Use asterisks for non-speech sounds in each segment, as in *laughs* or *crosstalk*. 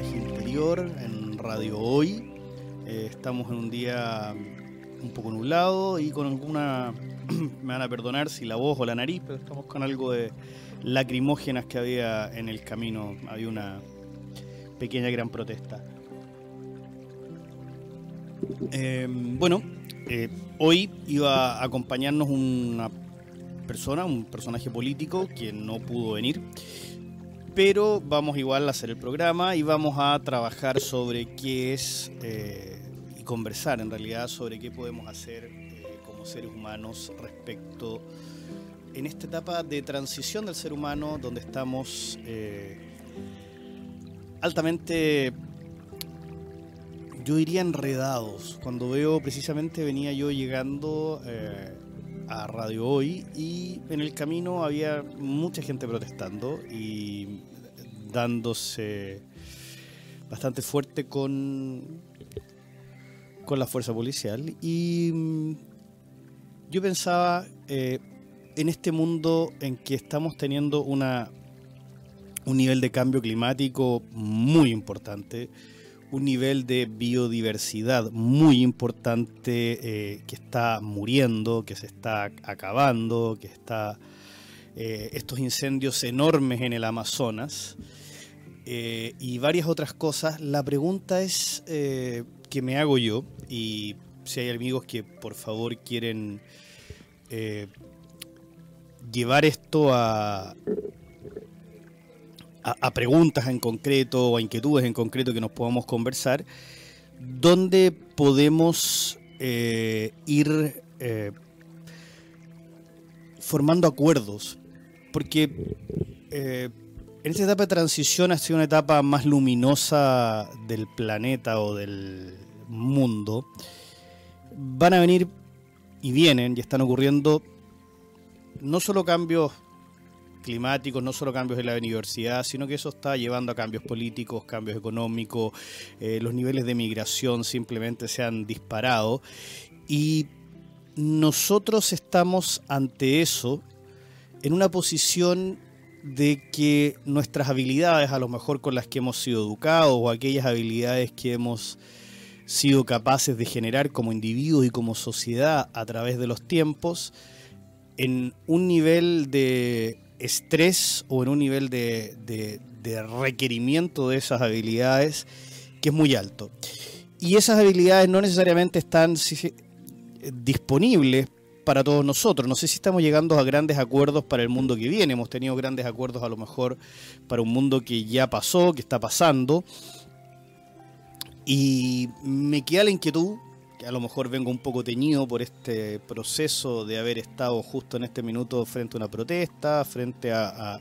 Viaje Interior en Radio Hoy. Eh, estamos en un día un poco nublado y con alguna, *clears throat* me van a perdonar si la voz o la nariz, pero estamos con algo de lacrimógenas que había en el camino. Había una pequeña gran protesta. Eh, bueno, eh, hoy iba a acompañarnos una persona, un personaje político, quien no pudo venir pero vamos igual a hacer el programa y vamos a trabajar sobre qué es eh, y conversar en realidad sobre qué podemos hacer eh, como seres humanos respecto en esta etapa de transición del ser humano donde estamos eh, altamente yo diría enredados. Cuando veo precisamente venía yo llegando a Radio Hoy y en el camino había mucha gente protestando y dándose bastante fuerte con, con la fuerza policial. Y mm, yo pensaba eh, en este mundo en que estamos teniendo una, un nivel de cambio climático muy importante un nivel de biodiversidad muy importante eh, que está muriendo, que se está acabando, que está eh, estos incendios enormes en el Amazonas eh, y varias otras cosas. La pregunta es que me hago yo y si hay amigos que por favor quieren llevar esto a, a, preguntas en concreto o a inquietudes en concreto que nos podamos conversar, ¿dónde podemos eh, ir eh, formando acuerdos, porque eh, en esta etapa de transición ha sido una etapa más luminosa del planeta o del mundo. Van a venir y vienen y están ocurriendo no solo cambios climáticos, no solo cambios en la universidad, sino que eso está llevando a cambios políticos, cambios económicos, eh, los niveles de migración simplemente se han disparado. Y nosotros estamos ante eso en una posición de que nuestras habilidades, a lo mejor con las que hemos sido educados o aquellas habilidades que hemos sido capaces de generar como individuos y como sociedad a través de los tiempos, en un nivel de estrés o en un nivel de, requerimiento de esas habilidades que es muy alto. Y esas habilidades no necesariamente están disponibles para todos nosotros. No sé si estamos llegando a grandes acuerdos para el mundo que viene. Hemos tenido grandes acuerdos a lo mejor para un mundo que ya pasó, que está pasando. Y me queda la inquietud que a lo mejor vengo un poco teñido por este proceso de haber estado justo en este minuto frente a una protesta, frente a,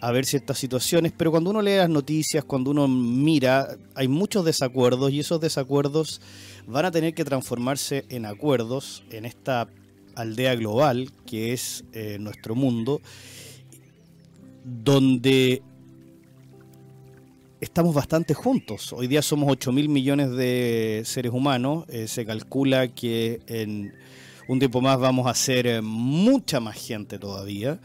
ver ciertas situaciones, pero cuando uno lee las noticias, cuando uno mira, hay muchos desacuerdos y esos desacuerdos van a tener que transformarse en acuerdos en esta aldea global que es eh, nuestro mundo, donde estamos bastante juntos. Hoy día somos 8 mil millones de seres humanos. Eh, se calcula que en un tiempo más vamos a ser eh, mucha más gente todavía.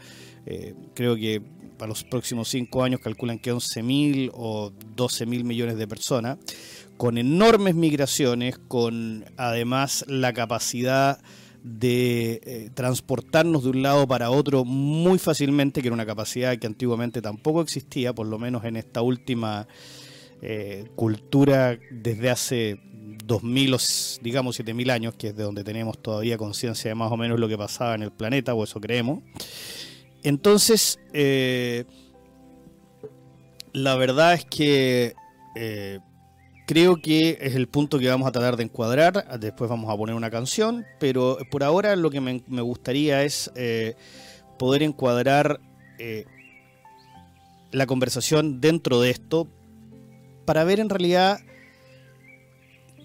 Eh, creo que para los próximos 5 años calculan que 11 mil o 12 mil millones de personas, con enormes migraciones, con además la capacidad de eh, transportarnos de un lado para otro muy fácilmente, que era una capacidad que antiguamente tampoco existía, por lo menos en esta última eh, cultura desde hace 2000 o digamos 7000 años, que es de donde tenemos todavía conciencia de más o menos lo que pasaba en el planeta, o eso creemos. Entonces, eh, la verdad es que Creo que es el punto que vamos a tratar de encuadrar. Después vamos a poner una canción. Pero por ahora lo que me, gustaría es eh, poder encuadrar eh, la conversación dentro de esto para ver en realidad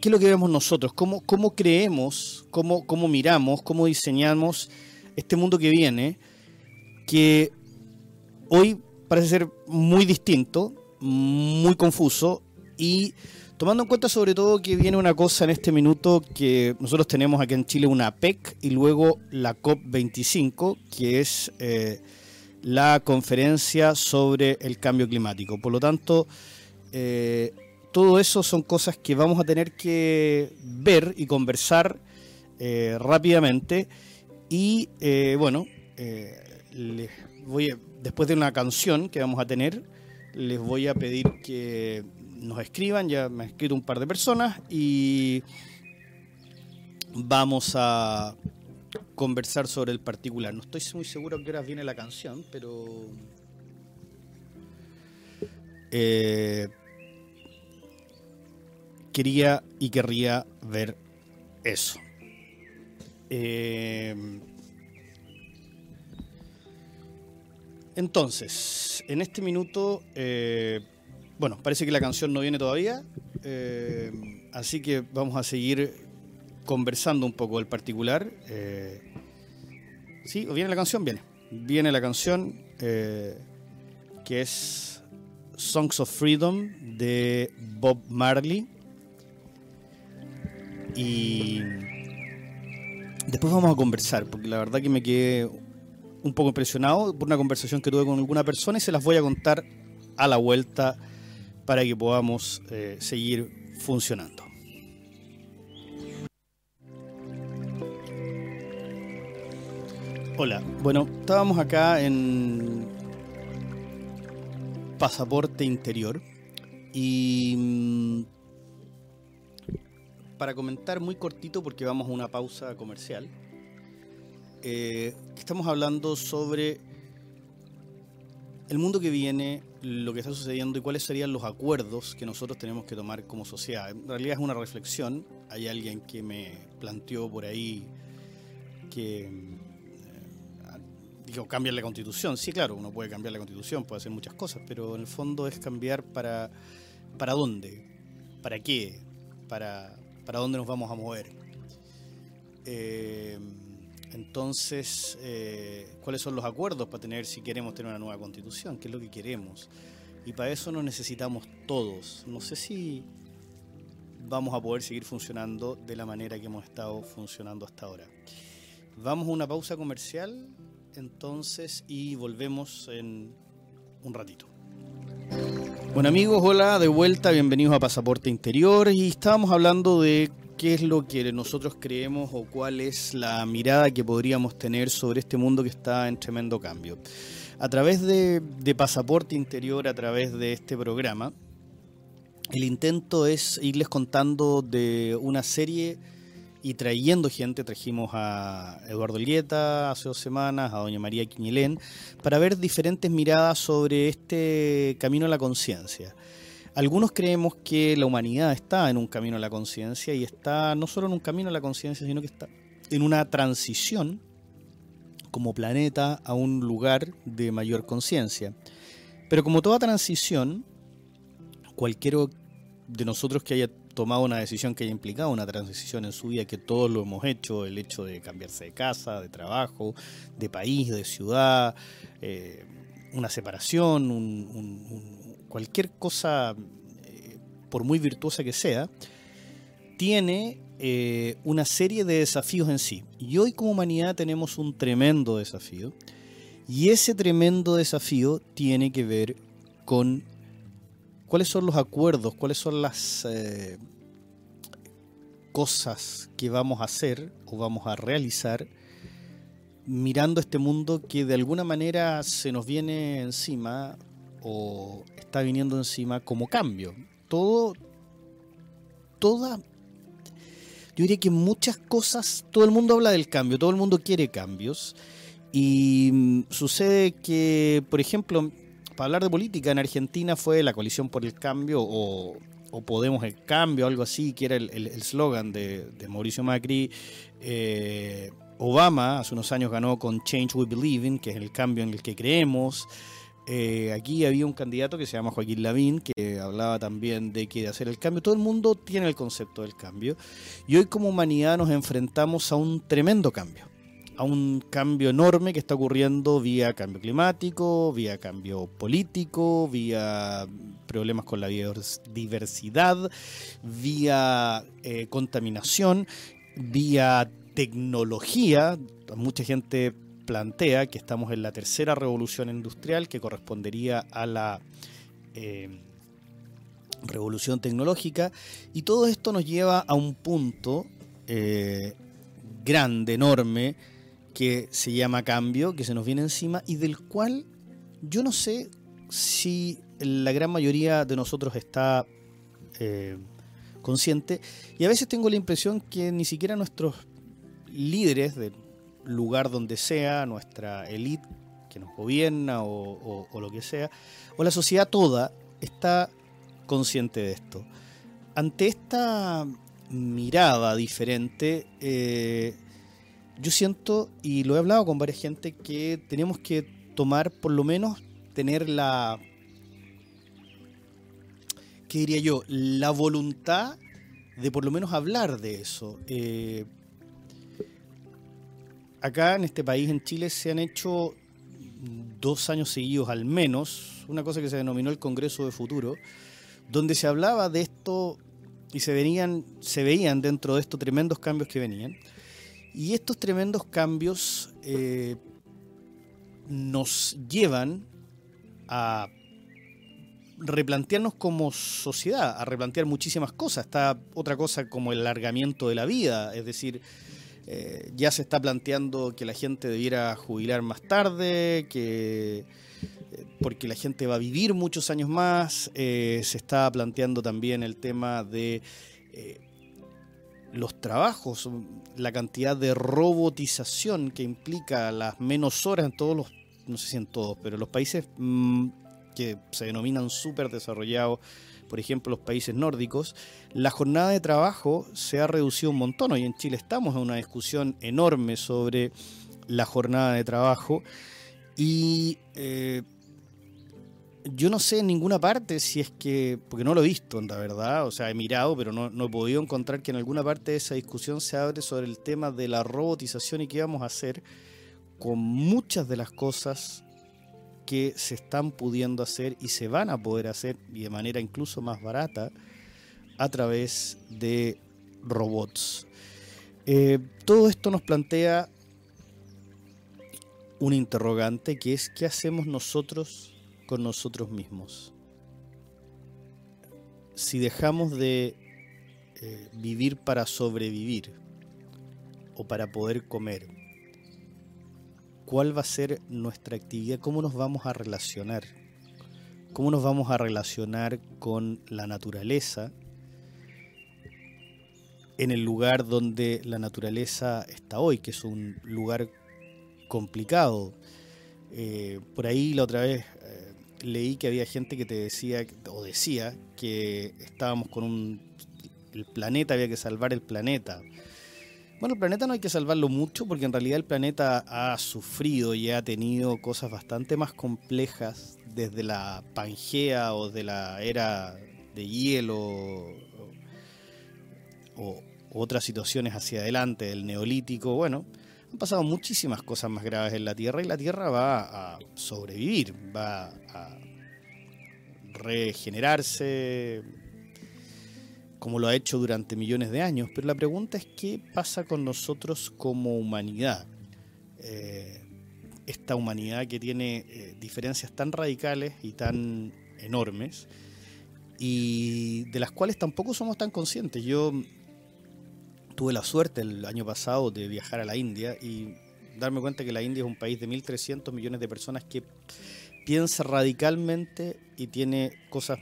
qué es lo que vemos nosotros, cómo, cómo creemos, cómo, cómo miramos, cómo diseñamos este mundo que viene, que hoy parece ser muy distinto, muy confuso y Tomando en cuenta sobre todo que viene una cosa en este minuto que nosotros tenemos aquí en Chile una PEC y luego la COP25, que es eh, la conferencia sobre el cambio climático. Por lo tanto, Eh, todo eso son cosas que vamos a tener que ver y conversar eh, rápidamente. Y bueno, les voy después de una canción que vamos a tener, les voy a pedir que nos escriban, ya me han escrito un par de personas y vamos a conversar sobre el particular. No estoy muy seguro a qué horas viene la canción, pero... Eh, quería y querría ver eso. Eh, entonces, en este minuto, eh, bueno, parece que la canción no viene todavía, así que vamos a seguir conversando un poco del particular. Eh, sí, viene la canción, viene. Viene la canción eh, que es Songs of Freedom de Bob Marley. Y después vamos a conversar, porque la verdad que me quedé un poco impresionado por una conversación que tuve con alguna persona y se las voy a contar a la vuelta para que podamos eh, seguir funcionando. Hola, bueno, estábamos acá en Pasaporte Interior y mm, para comentar muy cortito porque vamos a una pausa comercial, eh, estamos hablando sobre el mundo que viene, lo que está sucediendo y cuáles serían los acuerdos que nosotros tenemos que tomar como sociedad. En realidad es una reflexión, hay alguien que me planteó por ahí que digo, cambiar la constitución. Sí, claro, uno puede cambiar la constitución, puede hacer muchas cosas, pero en el fondo es cambiar para, para dónde, para qué, para, para dónde nos vamos a mover. Eh, entonces, eh, ¿cuáles son los acuerdos para tener, si queremos tener una nueva constitución? ¿Qué es lo que queremos? Y para eso nos necesitamos todos. No sé si vamos a poder seguir funcionando de la manera que hemos estado funcionando hasta ahora. Vamos a una pausa comercial entonces y volvemos en un ratito. Bueno amigos, hola, de vuelta, bienvenidos a Pasaporte Interior y estábamos hablando de qué es lo que nosotros creemos o cuál es la mirada que podríamos tener sobre este mundo que está en tremendo cambio. A través de, Pasaporte Interior, a través de este programa, el intento es irles contando de una serie y trayendo gente, trajimos a Eduardo Lieta hace dos semanas, a doña María Quiñilén, para ver diferentes miradas sobre este camino a la conciencia. Algunos creemos que la humanidad está en un camino a la conciencia y está no solo en un camino a la conciencia, sino que está en una transición como planeta a un lugar de mayor conciencia. Pero como toda transición, cualquiera de nosotros que haya tomado una decisión que haya implicado una transición en su vida, que todos lo hemos hecho, el hecho de cambiarse de casa, de trabajo, de país, de ciudad, eh, una separación, cualquier cosa, eh, por muy virtuosa que sea, tiene eh, una serie de desafíos en sí. Y hoy como humanidad tenemos un tremendo desafío. Y ese tremendo desafío tiene que ver con cuáles son los acuerdos, cuáles son las eh, cosas que vamos a hacer o vamos a realizar mirando este mundo que de alguna manera se nos viene encima o está viniendo encima como cambio. Todo, toda, yo diría que muchas cosas, todo el mundo habla del cambio, todo el mundo quiere cambios y mm, sucede que, por ejemplo, para hablar de política, en Argentina fue la coalición por el cambio o, Podemos el cambio, algo así, que era el eslogan de, Mauricio Macri. Eh, Obama hace unos años ganó con Change We Believe in, que es el cambio en el que creemos. Eh, aquí había un candidato que se llama Joaquín Lavín, que hablaba también de que hacer el cambio. Todo el mundo tiene el concepto del cambio. Y hoy como humanidad nos enfrentamos a un tremendo cambio a un cambio enorme que está ocurriendo vía cambio climático, vía cambio político, vía problemas con la diversidad, vía eh, contaminación, vía tecnología. Mucha gente plantea que estamos en la tercera revolución industrial que correspondería a la... Eh, revolución tecnológica, y todo esto nos lleva a un punto eh, grande, enorme, que se llama cambio, que se nos viene encima y del cual yo no sé si la gran mayoría de nosotros está eh, consciente. Y a veces tengo la impresión que ni siquiera nuestros líderes del lugar donde sea, nuestra élite que nos gobierna o, lo que sea, o la sociedad toda está consciente de esto. Ante esta mirada diferente, eh, yo siento, y lo he hablado con varias gente, que tenemos que tomar, por lo menos, tener la, ¿qué diría yo? La voluntad de por lo menos hablar de eso. Eh, acá en este país, en Chile, se han hecho dos años seguidos al menos, una cosa que se denominó el Congreso de Futuro, donde se hablaba de esto y se, venían, se veían dentro de estos tremendos cambios que venían. Y estos tremendos cambios eh, nos llevan a replantearnos como sociedad, a replantear muchísimas cosas. Está otra cosa como el alargamiento de la vida, es decir, eh, ya se está planteando que la gente debiera jubilar más tarde, que eh, porque la gente va a vivir muchos años más. se está planteando también el tema de los trabajos, la cantidad de robotización que implica las menos horas en todos los, no sé si en todos, pero los países mm, que se denominan súper desarrollados, por ejemplo los países nórdicos, la jornada de trabajo se ha reducido un montón. Hoy en Chile estamos en una discusión enorme sobre la jornada de trabajo y eh, yo no sé en ninguna parte si es que, porque no lo he visto, la verdad, o sea, he mirado, pero no, no, he podido encontrar que en alguna parte de esa discusión se abre sobre el tema de la robotización y qué vamos a hacer con muchas de las cosas que se están pudiendo hacer y se van a poder hacer y de manera incluso más barata a través de robots. Eh, todo esto nos plantea un interrogante que es ¿qué hacemos nosotros con nosotros mismos. Si dejamos de eh, vivir para sobrevivir o para poder comer, ¿cuál va a ser nuestra actividad? ¿Cómo nos vamos a relacionar? ¿Cómo nos vamos a relacionar con la naturaleza? En el lugar donde la naturaleza está hoy, que es un lugar complicado. Eh, por ahí la otra vez leí que había gente que te decía, o decía, que estábamos con un... El planeta, había que salvar el planeta. Bueno, el planeta no hay que salvarlo mucho porque en realidad el planeta ha sufrido y ha tenido cosas bastante más complejas desde la Pangea o de la era de hielo o, otras situaciones hacia adelante, del neolítico. Bueno, han pasado muchísimas cosas más graves en la Tierra y la Tierra va a sobrevivir, va a regenerarse como lo ha hecho durante millones de años. Pero la pregunta es qué pasa con nosotros como humanidad. Eh, esta humanidad que tiene eh, diferencias tan radicales y tan enormes y de las cuales tampoco somos tan conscientes. Yo tuve la suerte el año pasado de viajar a la India y darme cuenta que la India es un país de 1.300 millones de personas que piensa radicalmente y tiene cosas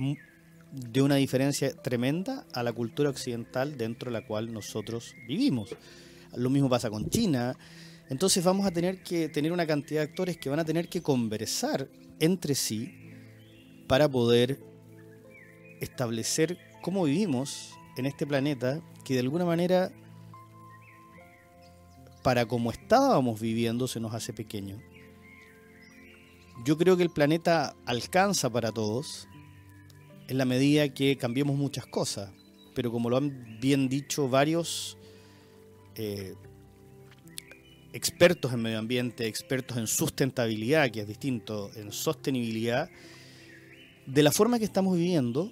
de una diferencia tremenda a la cultura occidental dentro de la cual nosotros vivimos. Lo mismo pasa con China. Entonces vamos a tener que tener una cantidad de actores que van a tener que conversar entre sí para poder establecer cómo vivimos en este planeta que de alguna manera para como estábamos viviendo se nos hace pequeño. Yo creo que el planeta alcanza para todos en la medida que cambiemos muchas cosas, pero como lo han bien dicho varios eh, expertos en medio ambiente, expertos en sustentabilidad, que es distinto, en sostenibilidad, de la forma que estamos viviendo,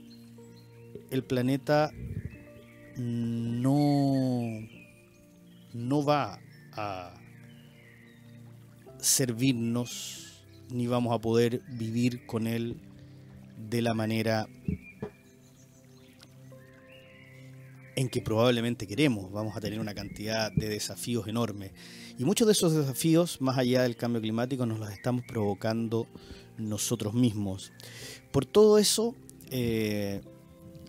el planeta no, no va a servirnos ni vamos a poder vivir con él de la manera en que probablemente queremos. Vamos a tener una cantidad de desafíos enormes. Y muchos de esos desafíos, más allá del cambio climático, nos los estamos provocando nosotros mismos. Por todo eso, eh,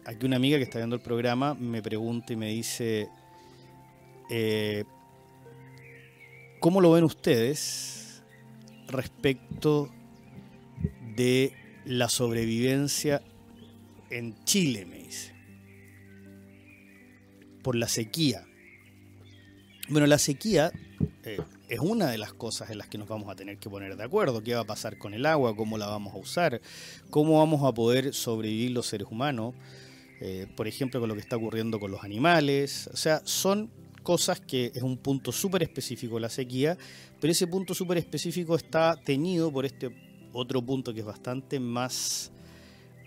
aquí una amiga que está viendo el programa me pregunta y me dice, eh, ¿cómo lo ven ustedes respecto de la sobrevivencia en Chile? Me dice, por la sequía. Bueno, la sequía eh, es una de las cosas en las que nos vamos a tener que poner de acuerdo. ¿Qué va a pasar con el agua? ¿Cómo la vamos a usar? ¿Cómo vamos a poder sobrevivir los seres humanos? Eh, por ejemplo, con lo que está ocurriendo con los animales. O sea, son cosas que es un punto súper específico la sequía, pero ese punto súper específico está teñido por este otro punto que es bastante más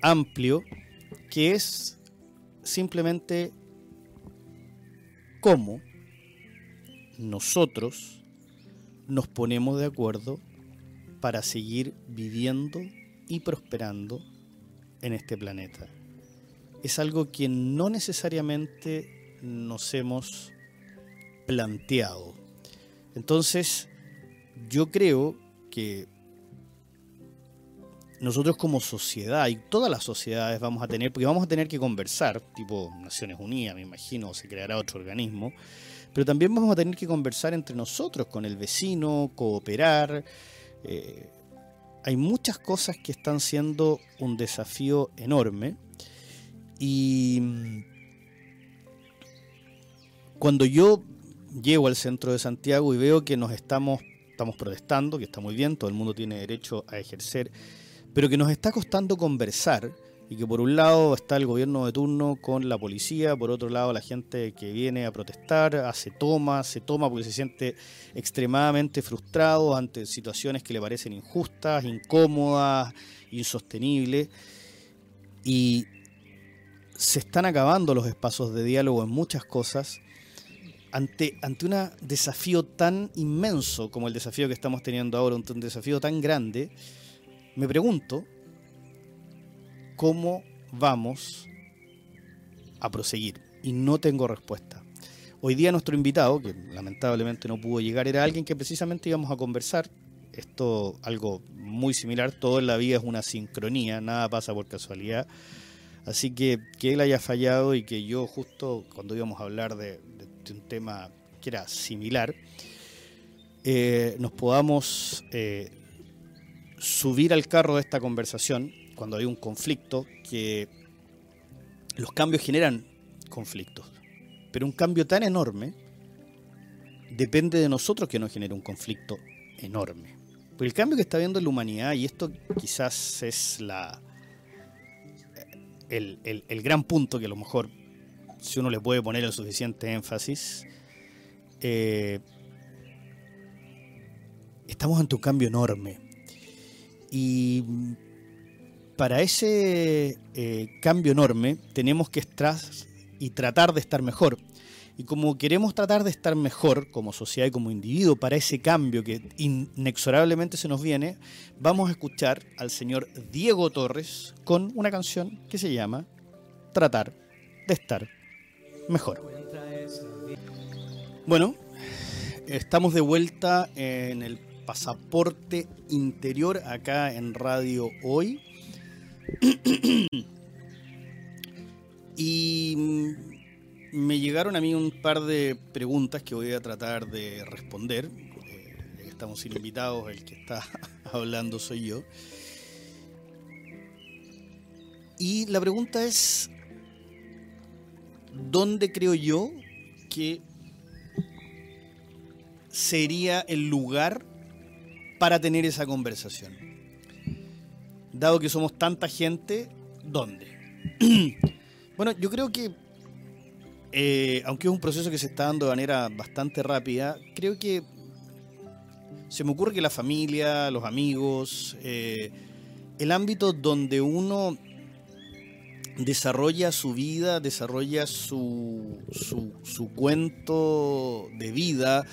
amplio, que es simplemente cómo nosotros nos ponemos de acuerdo para seguir viviendo y prosperando en este planeta. Es algo que no necesariamente nos hemos planteado. Entonces, yo creo que nosotros como sociedad y todas las sociedades vamos a tener, porque vamos a tener que conversar, tipo Naciones Unidas, me imagino, o se creará otro organismo, pero también vamos a tener que conversar entre nosotros, con el vecino, cooperar. Eh, hay muchas cosas que están siendo un desafío enorme y cuando yo llego al centro de Santiago y veo que nos estamos, estamos protestando, que está muy bien, todo el mundo tiene derecho a ejercer, pero que nos está costando conversar y que por un lado está el gobierno de turno con la policía, por otro lado la gente que viene a protestar, hace toma, se toma porque se siente extremadamente frustrado ante situaciones que le parecen injustas, incómodas, insostenibles, y se están acabando los espacios de diálogo en muchas cosas ante, ante un desafío tan inmenso como el desafío que estamos teniendo ahora, un desafío tan grande, me pregunto cómo vamos a proseguir. Y no tengo respuesta. Hoy día nuestro invitado, que lamentablemente no pudo llegar, era alguien que precisamente íbamos a conversar. Esto algo muy similar, todo en la vida es una sincronía, nada pasa por casualidad. Así que que él haya fallado y que yo justo cuando íbamos a hablar de, un tema que era similar, eh, nos podamos eh, subir al carro de esta conversación cuando hay un conflicto, que los cambios generan conflictos. Pero un cambio tan enorme depende de nosotros que no genere un conflicto enorme. Porque el cambio que está viendo la humanidad, y esto quizás es la el, el gran punto que a lo mejor si uno le puede poner el suficiente énfasis, eh, estamos ante un cambio enorme. Y para ese eh, cambio enorme tenemos que estar y tratar de estar mejor. Y como queremos tratar de estar mejor como sociedad y como individuo para ese cambio que inexorablemente se nos viene, vamos a escuchar al señor Diego Torres con una canción que se llama Tratar de estar mejor. Bueno, estamos de vuelta en el pasaporte interior acá en Radio Hoy. *clears throat* y me llegaron a mí un par de preguntas que voy a tratar de responder. Eh, estamos sin invitados, el que está *laughs* hablando soy yo. Y la pregunta es, ¿dónde creo yo que sería el lugar para tener esa conversación? dado que somos tanta gente, ¿dónde? *clears throat* bueno, yo creo que, eh, aunque es un proceso que se está dando de manera bastante rápida, creo que se me ocurre que la familia, los amigos, eh, el ámbito donde uno desarrolla su vida, desarrolla su, su, su, cuento de vida,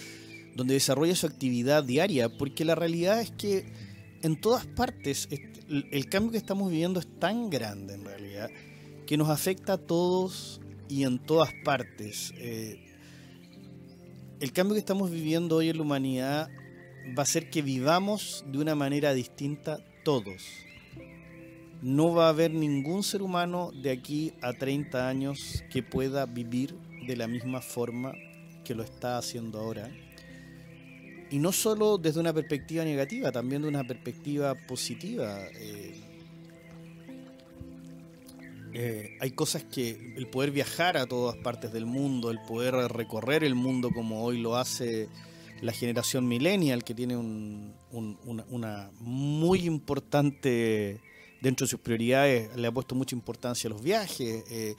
donde desarrolla su actividad diaria, porque la realidad es que en todas partes el cambio que estamos viviendo es tan grande en realidad que nos afecta a todos y en todas partes. Eh, el cambio que estamos viviendo hoy en la humanidad va a ser que vivamos de una manera distinta todos. No va a haber ningún ser humano de aquí a 30 años que pueda vivir de la misma forma que lo está haciendo ahora. Y no solo desde una perspectiva negativa, también de una perspectiva positiva. Eh, eh, hay cosas que el poder viajar a todas partes del mundo, el poder recorrer el mundo como hoy lo hace la generación millennial, que tiene una muy importante, dentro de sus prioridades, le ha puesto mucha importancia a los viajes. Eh,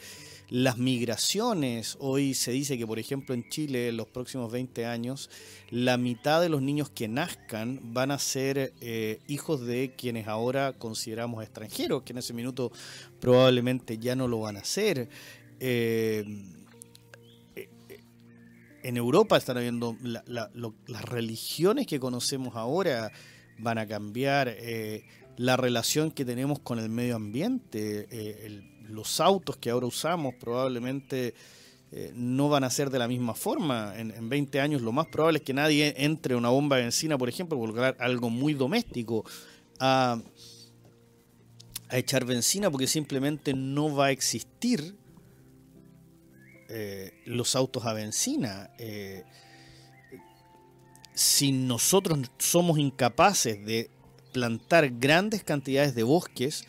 las migraciones, hoy se dice que por ejemplo en Chile en los próximos 20 años la mitad de los niños que nazcan van a ser eh, hijos de quienes ahora consideramos extranjeros, que en ese minuto probablemente ya no lo van a ser. Eh, eh, en Europa están habiendo las religiones que conocemos ahora van a cambiar, la relación que tenemos con el medio ambiente, el, los autos que ahora usamos probablemente eh, no van a ser de la misma forma. En, 20 años lo más probable es que nadie entre una bomba de benzina, por ejemplo, por algo muy doméstico, a, echar benzina porque simplemente no va a existir eh, los autos a benzina. Eh, si nosotros somos incapaces de plantar grandes cantidades de bosques,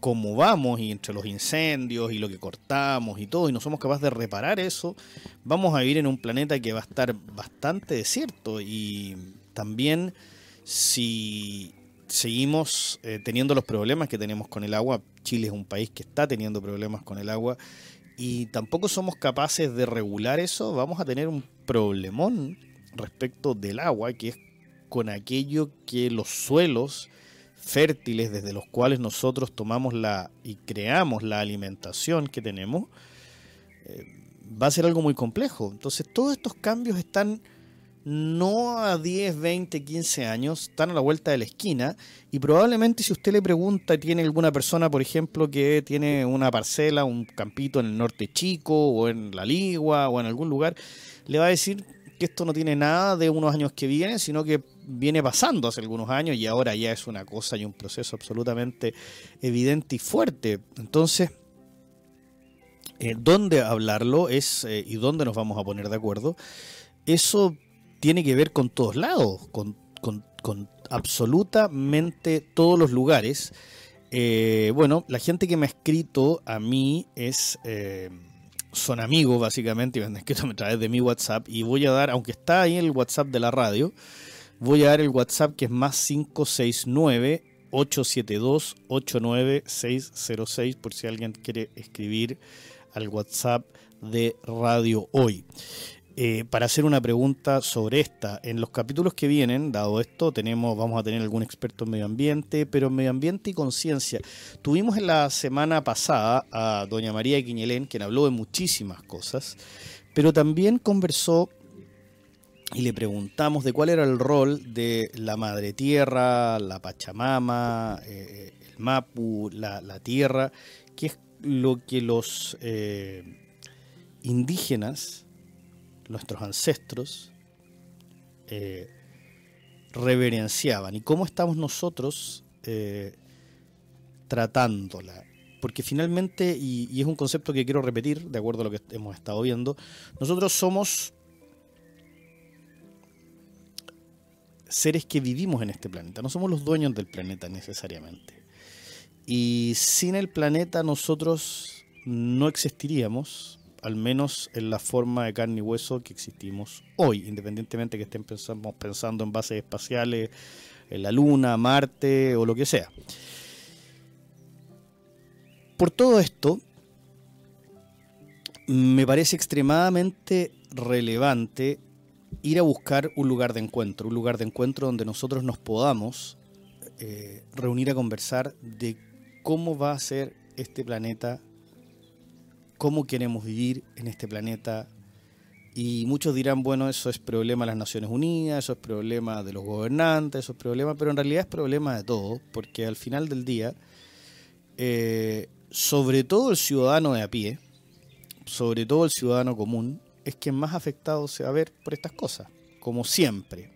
como vamos y entre los incendios y lo que cortamos y todo, y no somos capaces de reparar eso, vamos a vivir en un planeta que va a estar bastante desierto. Y también si seguimos eh, teniendo los problemas que tenemos con el agua, Chile es un país que está teniendo problemas con el agua y tampoco somos capaces de regular eso, vamos a tener un problemón respecto del agua, que es con aquello que los suelos fértiles desde los cuales nosotros tomamos la y creamos la alimentación que tenemos, eh, va a ser algo muy complejo. Entonces todos estos cambios están no a 10, 20, 15 años, están a la vuelta de la esquina y probablemente si usted le pregunta, tiene alguna persona, por ejemplo, que tiene una parcela, un campito en el norte chico o en la Ligua o en algún lugar, le va a decir que esto no tiene nada de unos años que vienen, sino que viene pasando hace algunos años y ahora ya es una cosa y un proceso absolutamente evidente y fuerte. Entonces, eh, ¿dónde hablarlo es eh, y dónde nos vamos a poner de acuerdo? Eso tiene que ver con todos lados, con, absolutamente todos los lugares. Eh, bueno, la gente que me ha escrito a mí es son amigos básicamente y me han escrito a través de mi WhatsApp y voy a dar, aunque está ahí el WhatsApp de la radio, voy a dar el WhatsApp que es más 569 872 89606 por si alguien quiere escribir al WhatsApp de Radio Hoy. Eh, para hacer una pregunta sobre esta. En los capítulos que vienen, dado esto, tenemos, vamos a tener algún experto en medio ambiente, pero en medio ambiente y conciencia. Tuvimos en la semana pasada a doña María Quiñelén, quien habló de muchísimas cosas, pero también conversó y le preguntamos de cuál era el rol de la madre tierra, la Pachamama, eh, el Mapu, la, tierra, que es lo que los eh, indígenas nuestros ancestros eh, reverenciaban y cómo estamos nosotros tratándola. Porque finalmente, y, es un concepto que quiero repetir, de acuerdo a lo que hemos estado viendo, nosotros somos seres que vivimos en este planeta, no somos los dueños del planeta necesariamente. Y sin el planeta nosotros no existiríamos, al menos en la forma de carne y hueso que existimos hoy, independientemente que estén pensando, pensando en bases espaciales, en la Luna, Marte o lo que sea. Por todo esto, me parece extremadamente relevante ir a buscar un lugar de encuentro, un lugar de encuentro donde nosotros nos podamos eh, reunir a conversar de cómo va a ser este planeta cómo queremos vivir en este planeta. Y muchos dirán, bueno, eso es problema de las Naciones Unidas, eso es problema de los gobernantes, eso es problema, pero en realidad es problema de todo, porque al final del día, eh, sobre todo el ciudadano de a pie, sobre todo el ciudadano común, es quien más afectado se va a ver por estas cosas, como siempre.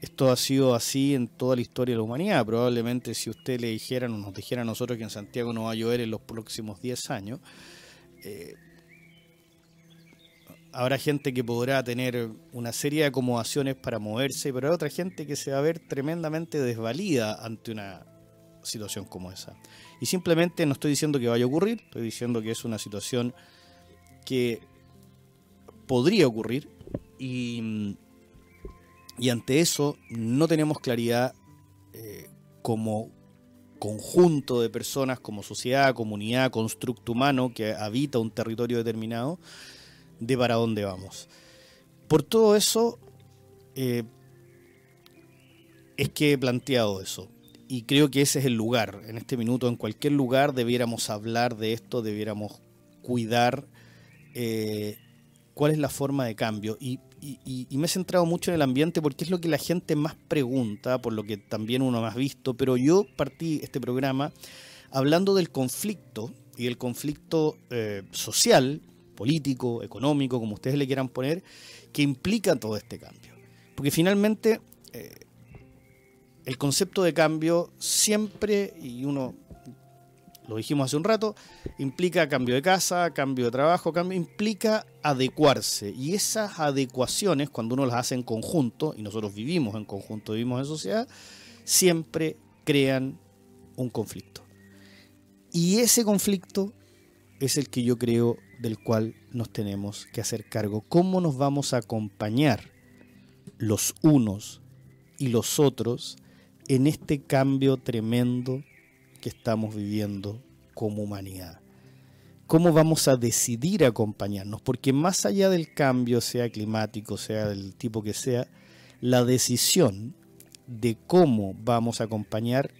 Esto ha sido así en toda la historia de la humanidad. Probablemente si usted le dijera, o nos dijera a nosotros que en Santiago no va a llover en los próximos 10 años, eh, habrá gente que podrá tener una serie de acomodaciones para moverse, pero hay otra gente que se va a ver tremendamente desvalida ante una situación como esa. Y simplemente no estoy diciendo que vaya a ocurrir, estoy diciendo que es una situación que podría ocurrir y, ante eso no tenemos claridad eh, como conjunto de personas, como sociedad, comunidad, constructo humano que habita un territorio determinado, de para dónde vamos. Por todo eso, eh, es que he planteado eso. Y creo que ese es el lugar. En este minuto, en cualquier lugar, debiéramos hablar de esto, debiéramos cuidar eh, cuál es la forma de cambio. Y, me he centrado mucho en el ambiente porque es lo que la gente más pregunta, por lo que también uno más visto. Pero yo partí este programa hablando del conflicto y el conflicto eh, social político, económico, como ustedes le quieran poner, que implica todo este cambio. Porque finalmente eh, el concepto de cambio siempre, y uno lo dijimos hace un rato, implica cambio de casa, cambio de trabajo, cambio, implica adecuarse. Y esas adecuaciones, cuando uno las hace en conjunto, y nosotros vivimos en conjunto, vivimos en sociedad, siempre crean un conflicto. Y ese conflicto es el que yo creo del cual nos tenemos que hacer cargo. ¿Cómo nos vamos a acompañar los unos y los otros en este cambio tremendo que estamos viviendo como humanidad? ¿Cómo vamos a decidir acompañarnos? Porque más allá del cambio, sea climático, sea del tipo que sea, la decisión de cómo vamos a acompañar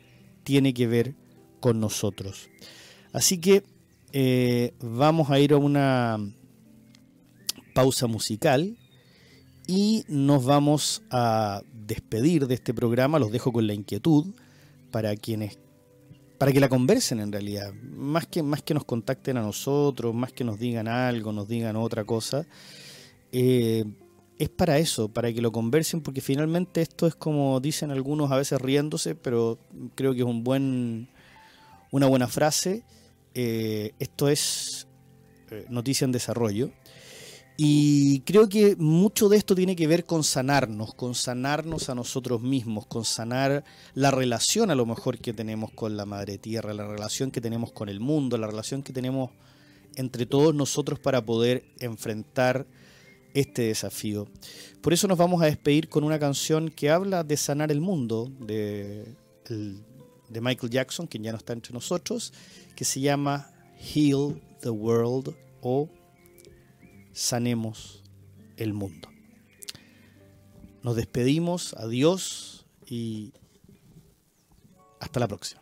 tiene que ver con nosotros. Así que eh, vamos a ir a una pausa musical y nos vamos a despedir de este programa. Los dejo con la inquietud para quienes para que la conversen en realidad, más que, más que nos contacten a nosotros, más que nos digan algo, nos digan otra cosa, eh, es para eso, para que lo conversen, porque finalmente esto es como dicen algunos a veces riéndose, pero creo que es un buen, una buena frase eh, esto es eh, Noticia en Desarrollo. Y creo que mucho de esto tiene que ver con sanarnos, con sanarnos a nosotros mismos, con sanar la relación a lo mejor que tenemos con la Madre Tierra, la relación que tenemos con el mundo, la relación que tenemos entre todos nosotros para poder enfrentar este desafío. Por eso nos vamos a despedir con una canción que habla de sanar el mundo, de, Michael Jackson, quien ya no está entre nosotros, que se llama Heal the World o Sanemos el Mundo. Nos despedimos, adiós y hasta la próxima.